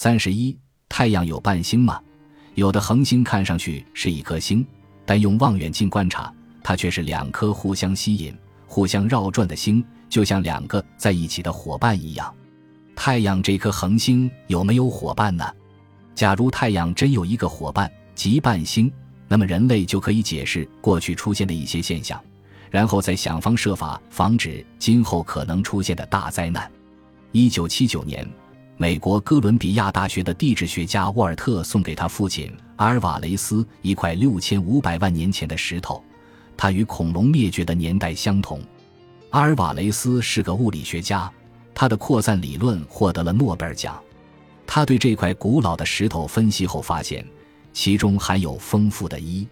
三十一，太阳有伴星吗？有的恒星看上去是一颗星，但用望远镜观察，它却是两颗互相吸引、互相绕转的星，就像两个在一起的伙伴一样。太阳这颗恒星有没有伙伴呢？假如太阳真有一个伙伴，即伴星，那么人类就可以解释过去出现的一些现象，然后再想方设法防止今后可能出现的大灾难。一九七九年。美国哥伦比亚大学的地质学家沃尔特送给他父亲阿尔瓦雷斯一块六千五百万年前的石头，它与恐龙灭绝的年代相同。阿尔瓦雷斯是个物理学家，他的扩散理论获得了诺贝尔奖。他对这块古老的石头分析后发现，其中含有丰富的一，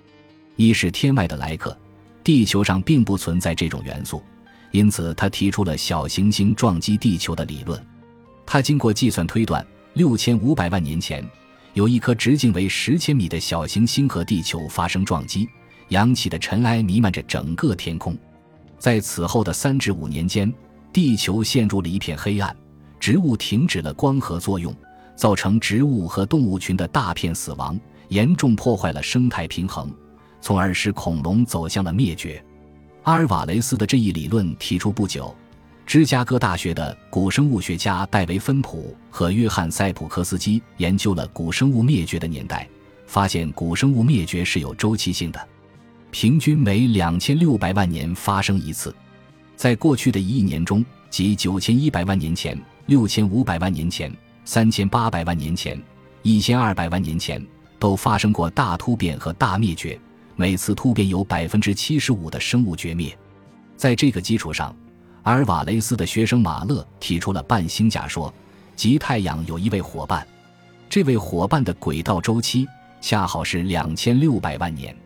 一是天外的来客，地球上并不存在这种元素，因此他提出了小行星撞击地球的理论。他经过计算推断，六千五百万年前，有一颗直径为十千米的小行星和地球发生撞击，扬起的尘埃弥漫着整个天空。在此后的三至五年间，地球陷入了一片黑暗，植物停止了光合作用，造成植物和动物群的大片死亡，严重破坏了生态平衡，从而使恐龙走向了灭绝。阿尔瓦雷斯的这一理论提出不久。芝加哥大学的古生物学家戴维·芬普和约翰·塞普科斯基研究了古生物灭绝的年代，发现古生物灭绝是有周期性的，平均每两千六百万年发生一次。在过去的一亿年中，即九千一百万年前、六千五百万年前、三千八百万年前、一千二百万年前，都发生过大突变和大灭绝，每次突变有百分之七十五的生物绝灭。在这个基础上。阿尔瓦雷斯的学生马勒提出了伴星假说，即太阳有一位伙伴，这位伙伴的轨道周期恰好是两千六百万年。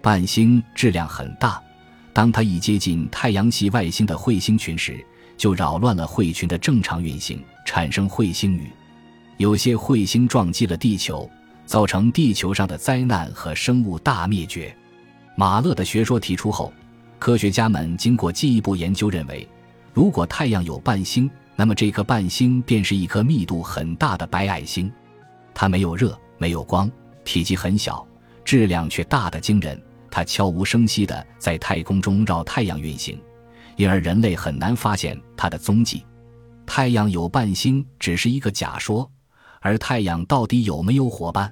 伴星质量很大，当它一接近太阳系外星的彗星群时，就扰乱了彗群的正常运行，产生彗星雨。有些彗星撞击了地球，造成地球上的灾难和生物大灭绝。马勒的学说提出后，科学家们经过进一步研究，认为。如果太阳有伴星，那么这颗伴星便是一颗密度很大的白矮星。它没有热，没有光，体积很小，质量却大得惊人。它悄无声息地在太空中绕太阳运行，因而人类很难发现它的踪迹。太阳有伴星只是一个假说，而太阳到底有没有伙伴，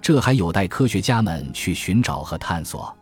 这还有待科学家们去寻找和探索。